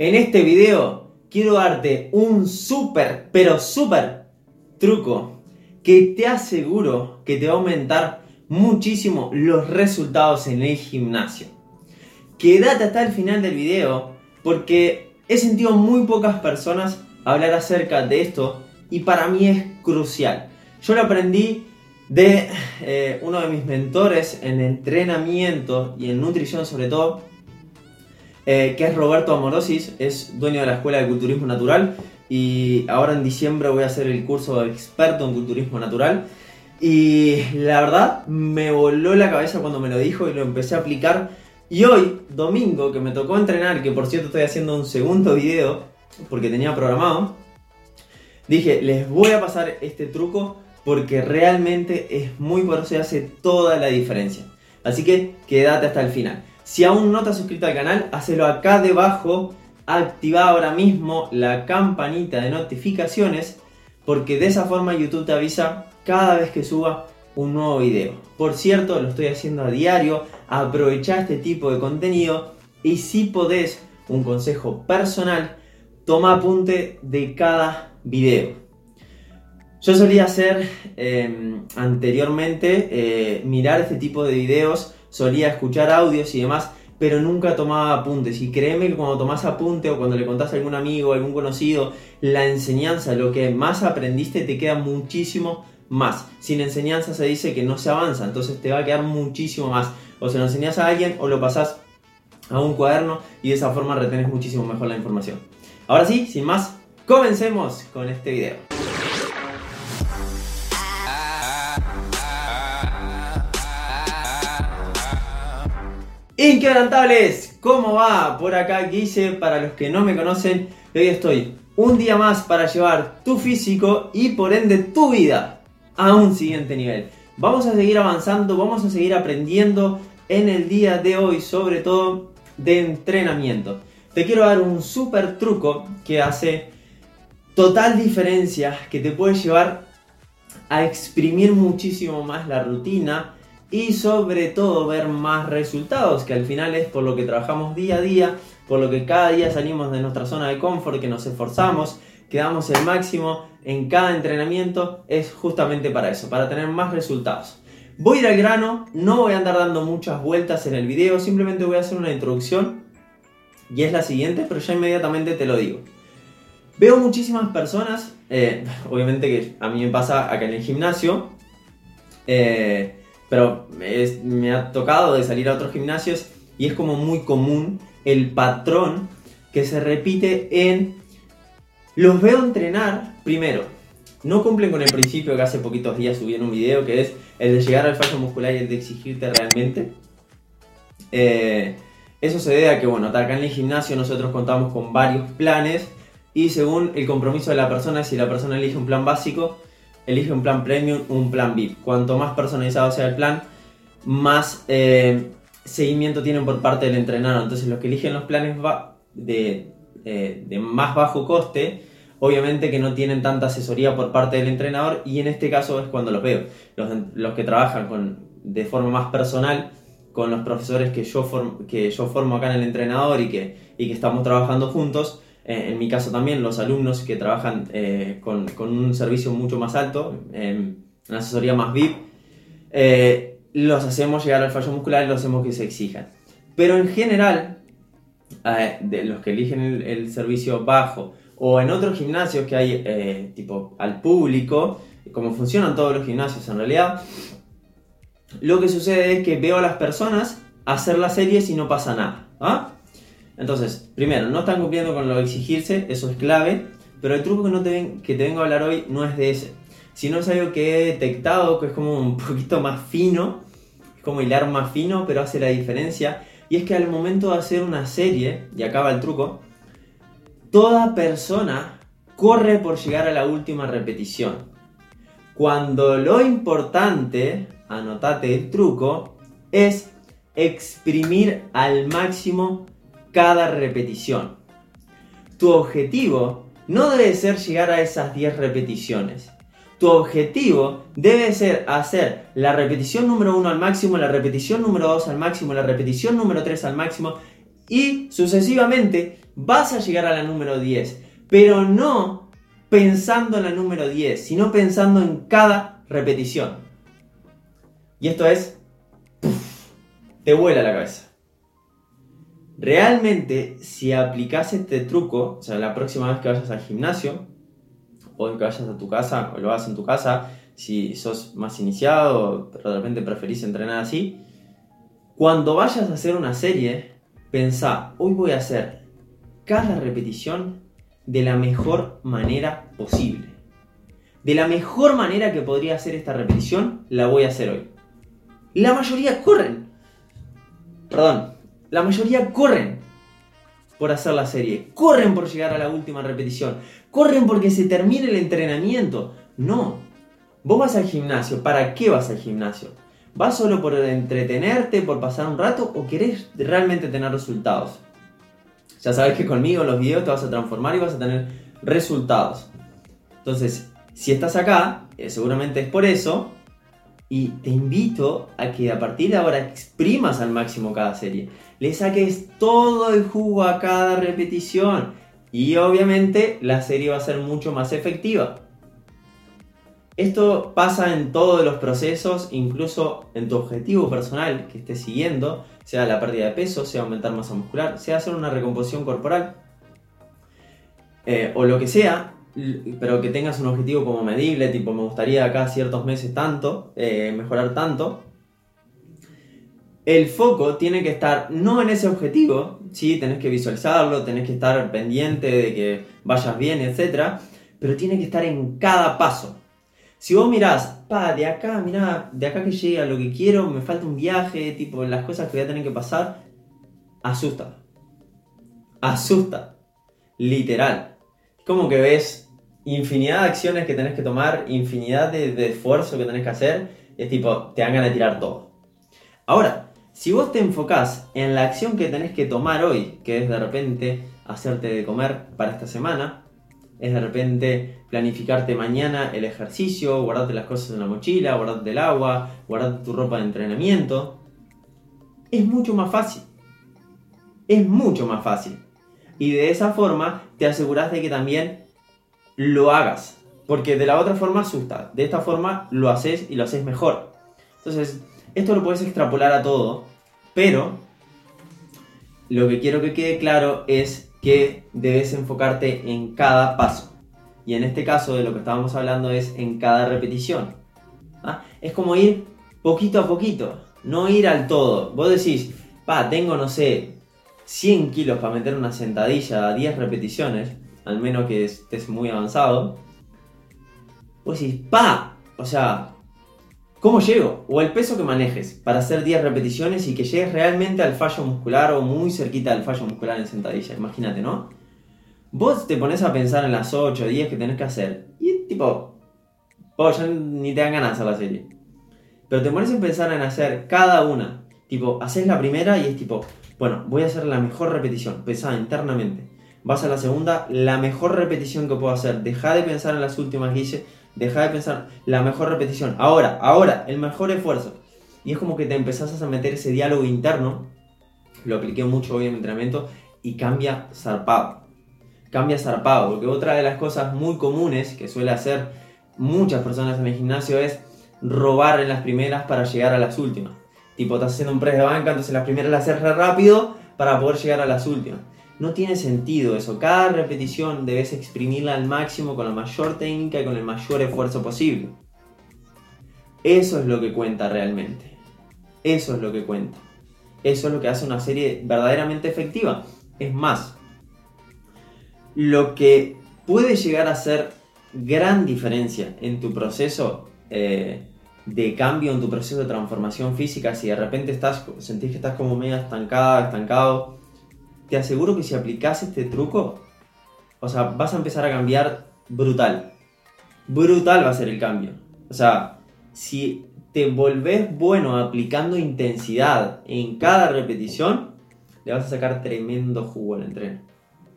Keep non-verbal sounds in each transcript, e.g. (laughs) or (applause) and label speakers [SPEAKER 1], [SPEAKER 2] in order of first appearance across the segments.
[SPEAKER 1] En este video quiero darte un súper, pero súper truco que te aseguro que te va a aumentar muchísimo los resultados en el gimnasio. Quédate hasta el final del video porque he sentido muy pocas personas hablar acerca de esto y para mí es crucial. Yo lo aprendí de eh, uno de mis mentores en entrenamiento y en nutrición sobre todo, eh, que es Roberto Amorosis, es dueño de la Escuela de Culturismo Natural y ahora en diciembre voy a hacer el curso de experto en culturismo natural. Y la verdad me voló la cabeza cuando me lo dijo y lo empecé a aplicar. Y hoy, domingo, que me tocó entrenar, que por cierto estoy haciendo un segundo video porque tenía programado, dije, les voy a pasar este truco porque realmente es muy poderoso y hace toda la diferencia. Así que quédate hasta el final. Si aún no te has suscrito al canal, hacelo acá debajo, activa ahora mismo la campanita de notificaciones porque de esa forma YouTube te avisa cada vez que suba un nuevo video. Por cierto, lo estoy haciendo a diario, aprovecha este tipo de contenido y si podés, un consejo personal, toma apunte de cada video. Yo solía hacer em, anteriormente, eh, mirar este tipo de videos, solía escuchar audios y demás, pero nunca tomaba apuntes. Y créeme que cuando tomas apunte o cuando le contás a algún amigo, algún conocido, la enseñanza, lo que más aprendiste, te queda muchísimo más. Sin enseñanza se dice que no se avanza, entonces te va a quedar muchísimo más. O se lo enseñas a alguien o lo pasás a un cuaderno y de esa forma retenés muchísimo mejor la información. Ahora sí, sin más, comencemos con este video. Inquebrantables, ¿cómo va? Por acá Guille, para los que no me conocen, hoy estoy un día más para llevar tu físico y por ende tu vida a un siguiente nivel. Vamos a seguir avanzando, vamos a seguir aprendiendo en el día de hoy, sobre todo de entrenamiento. Te quiero dar un super truco que hace total diferencia, que te puede llevar a exprimir muchísimo más la rutina y sobre todo ver más resultados, que al final es por lo que trabajamos día a día, por lo que cada día salimos de nuestra zona de confort, que nos esforzamos, que damos el máximo en cada entrenamiento, es justamente para eso, para tener más resultados. Voy a ir al grano, no voy a andar dando muchas vueltas en el video, simplemente voy a hacer una introducción y es la siguiente, pero ya inmediatamente te lo digo. Veo muchísimas personas, eh, (laughs) obviamente que a mí me pasa acá en el gimnasio, eh, pero me ha tocado de salir a otros gimnasios y es como muy común el patrón que se repite en los veo entrenar primero. No cumplen con el principio que hace poquitos días subí en un video que es el de llegar al fallo muscular y el de exigirte realmente. Eh, eso se debe a que, bueno, acá en el gimnasio nosotros contamos con varios planes y según el compromiso de la persona, si la persona elige un plan básico, elige un plan premium, un plan VIP. Cuanto más personalizado sea el plan, más eh, seguimiento tienen por parte del entrenador. Entonces los que eligen los planes de, eh, de más bajo coste, obviamente que no tienen tanta asesoría por parte del entrenador y en este caso es cuando los veo. Los, que trabajan con, de forma más personal con los profesores que yo, que yo formo acá en el entrenador y que, y que estamos trabajando juntos, eh, en mi caso también, los alumnos que trabajan eh, con, un servicio mucho más alto, en una asesoría más VIP, eh, los hacemos llegar al fallo muscular y los hacemos que se exijan. Pero en general, de los que eligen el, servicio bajo o en otros gimnasios que hay tipo al público, como funcionan todos los gimnasios en realidad, lo que sucede es que veo a las personas hacer las series y no pasa nada. ¿ah? Entonces, primero, no están cumpliendo con lo exigirse, eso es clave, pero el truco que, no te que te vengo a hablar hoy no es de ese, sino es algo que he detectado que es como un (laughs) poquito más fino, es como hilar más fino, pero hace la diferencia, y es que al momento de hacer una serie, y acaba el truco, toda persona corre por llegar a la última repetición. Cuando lo importante, anotate el truco, es exprimir al máximo cada repetición. Tu objetivo no debe ser llegar a esas 10 repeticiones. Tu objetivo debe ser hacer la repetición número 1 al máximo, la repetición número 2 al máximo, la repetición número 3 al máximo y sucesivamente vas a llegar a la número 10, pero no pensando en la número 10, sino pensando en cada repetición. Y esto es, te vuela la cabeza. Realmente, si aplicas este truco, o sea, la próxima vez que vayas al gimnasio, o que vayas a tu casa, o lo hagas en tu casa, si sos más iniciado, pero de repente preferís entrenar así, cuando vayas a hacer una serie, pensá, hoy voy a hacer cada repetición de la mejor manera posible. De la mejor manera que podría hacer esta repetición, la voy a hacer hoy. La mayoría corren. Perdón, la mayoría corren por hacer la serie. Corren por llegar a la última repetición. Corren porque se termine el entrenamiento. No. Vos vas al gimnasio. ¿Para qué vas al gimnasio? ¿Vas solo por entretenerte, por pasar un rato o querés realmente tener resultados? Ya sabes que conmigo en los videos te vas a transformar y vas a tener resultados. Entonces, si estás acá, eh, seguramente es por eso. Y te invito a que a partir de ahora exprimas al máximo cada serie. Le saques todo el jugo a cada repetición. Y obviamente la serie va a ser mucho más efectiva. Esto pasa en todos los procesos, incluso en tu objetivo personal que estés siguiendo, sea la pérdida de peso, sea aumentar masa muscular, sea hacer una recomposición corporal, eh, o lo que sea, pero que tengas un objetivo como medible, tipo me gustaría acá ciertos meses tanto, eh, mejorar tanto. El foco tiene que estar no en ese objetivo, sí, tenés que visualizarlo, tenés que estar pendiente de que vayas bien, etc. Pero tiene que estar en cada paso. Si vos mirás, pa, de acá, mirá, de acá que llegue a lo que quiero, me falta un viaje, tipo, las cosas que voy a tener que pasar, asusta. Asusta. Literal. Como que ves infinidad de acciones que tenés que tomar, infinidad de, esfuerzo que tenés que hacer, es tipo, te dan ganas de tirar todo. Ahora, si vos te enfocás en la acción que tenés que tomar hoy, que es de repente hacerte de comer para esta semana, es de repente planificarte mañana el ejercicio, guardarte las cosas en la mochila, guardarte el agua, guardarte tu ropa de entrenamiento. Es mucho más fácil. Es mucho más fácil. Y de esa forma te aseguras de que también lo hagas. Porque de la otra forma asusta. De esta forma lo haces y lo haces mejor. Entonces, esto lo puedes extrapolar a todo. Pero lo que quiero que quede claro es que debes enfocarte en cada paso. Y en este caso de lo que estábamos hablando es en cada repetición. ¿Ah? Es como ir poquito a poquito, no ir al todo. Vos decís, pa, tengo, no sé, 100 kilos para meter una sentadilla a 10 repeticiones, al menos que estés muy avanzado. Vos decís, pa, o sea, ¿Cómo llego? O el peso que manejes para hacer 10 repeticiones y que llegues realmente al fallo muscular o muy cerquita del fallo muscular en sentadilla. Imagínate, ¿no? Vos te pones a pensar en las 8 o 10 que tenés que hacer y tipo, vos ya ni te dan ganas de hacer la serie. Pero te pones a pensar en hacer cada una. Tipo, haces la primera y es tipo, bueno, voy a hacer la mejor repetición. Pensá internamente. Vas a la segunda, la mejor repetición que puedo hacer. Deja de pensar en las últimas, Guille Deja de pensar la mejor repetición. Ahora, ahora, el mejor esfuerzo. Y es como que te empezás a meter ese diálogo interno. Lo apliqué mucho hoy en mi entrenamiento y cambia zarpado. Cambia zarpado. Porque otra de las cosas muy comunes que suele hacer muchas personas en el gimnasio es robar en las primeras para llegar a las últimas. Tipo, estás haciendo un press de banca, entonces las primeras las haces rápido para poder llegar a las últimas. No tiene sentido eso. Cada repetición debes exprimirla al máximo con la mayor técnica y con el mayor esfuerzo posible. Eso es lo que cuenta realmente. Eso es lo que cuenta. Eso es lo que hace una serie verdaderamente efectiva. Es más, lo que puede llegar a ser gran diferencia en tu proceso eh, de cambio, en tu proceso de transformación física, si de repente estás, sentís que estás como medio estancada, estancado, te aseguro que si aplicas este truco, o sea, vas a empezar a cambiar brutal. Brutal va a ser el cambio. O sea, si te volvés bueno aplicando intensidad en cada repetición, le vas a sacar tremendo jugo al entreno.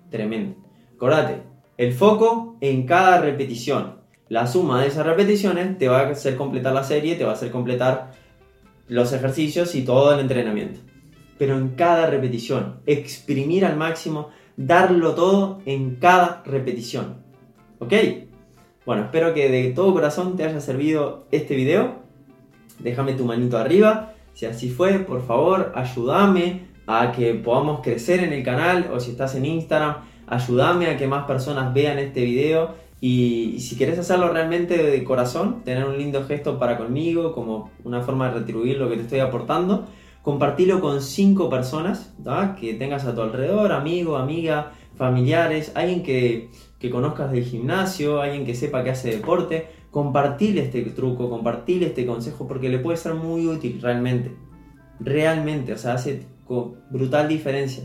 [SPEAKER 1] Tremendo. Acordate, el foco en cada repetición. La suma de esas repeticiones te va a hacer completar la serie, te va a hacer completar los ejercicios y todo el entrenamiento pero en cada repetición, exprimir al máximo darlo todo en cada repetición. ¿Ok? Bueno, espero que de todo corazón te haya servido este video. Déjame tu manito arriba. Si así fue, por favor, ayúdame a que podamos crecer en el canal o si estás en Instagram, ayúdame a que más personas vean este video y, si quieres hacerlo realmente de corazón, tener un lindo gesto para conmigo, como una forma de retribuir lo que te estoy aportando, compartilo con cinco personas que tengas a tu alrededor, amigo, amiga, familiares, alguien que, que conozcas del gimnasio, alguien que sepa que hace deporte, compartirle este truco, compartirle este consejo porque le puede ser muy útil realmente. Realmente, o sea, hace brutal diferencia.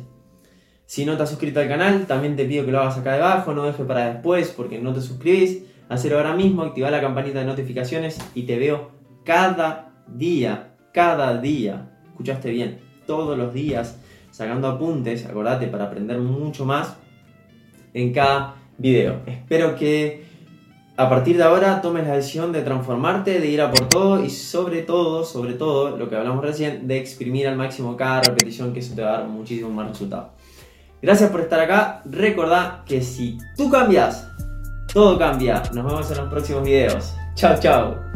[SPEAKER 1] Si no te has suscrito al canal, también te pido que lo hagas acá debajo, no dejes para después porque no te suscribís. Hacerlo ahora mismo, activar la campanita de notificaciones y te veo cada día, cada día. Escuchaste bien, todos los días sacando apuntes, acordate, para aprender mucho más en cada video. Espero que a partir de ahora tomes la decisión de transformarte, de ir a por todo y sobre todo, sobre todo, lo que hablamos recién, de exprimir al máximo cada repetición que eso te va a dar muchísimo más resultado. Gracias por estar acá. Recordá que si tú cambias, todo cambia. Nos vemos en los próximos videos. Chao, chao.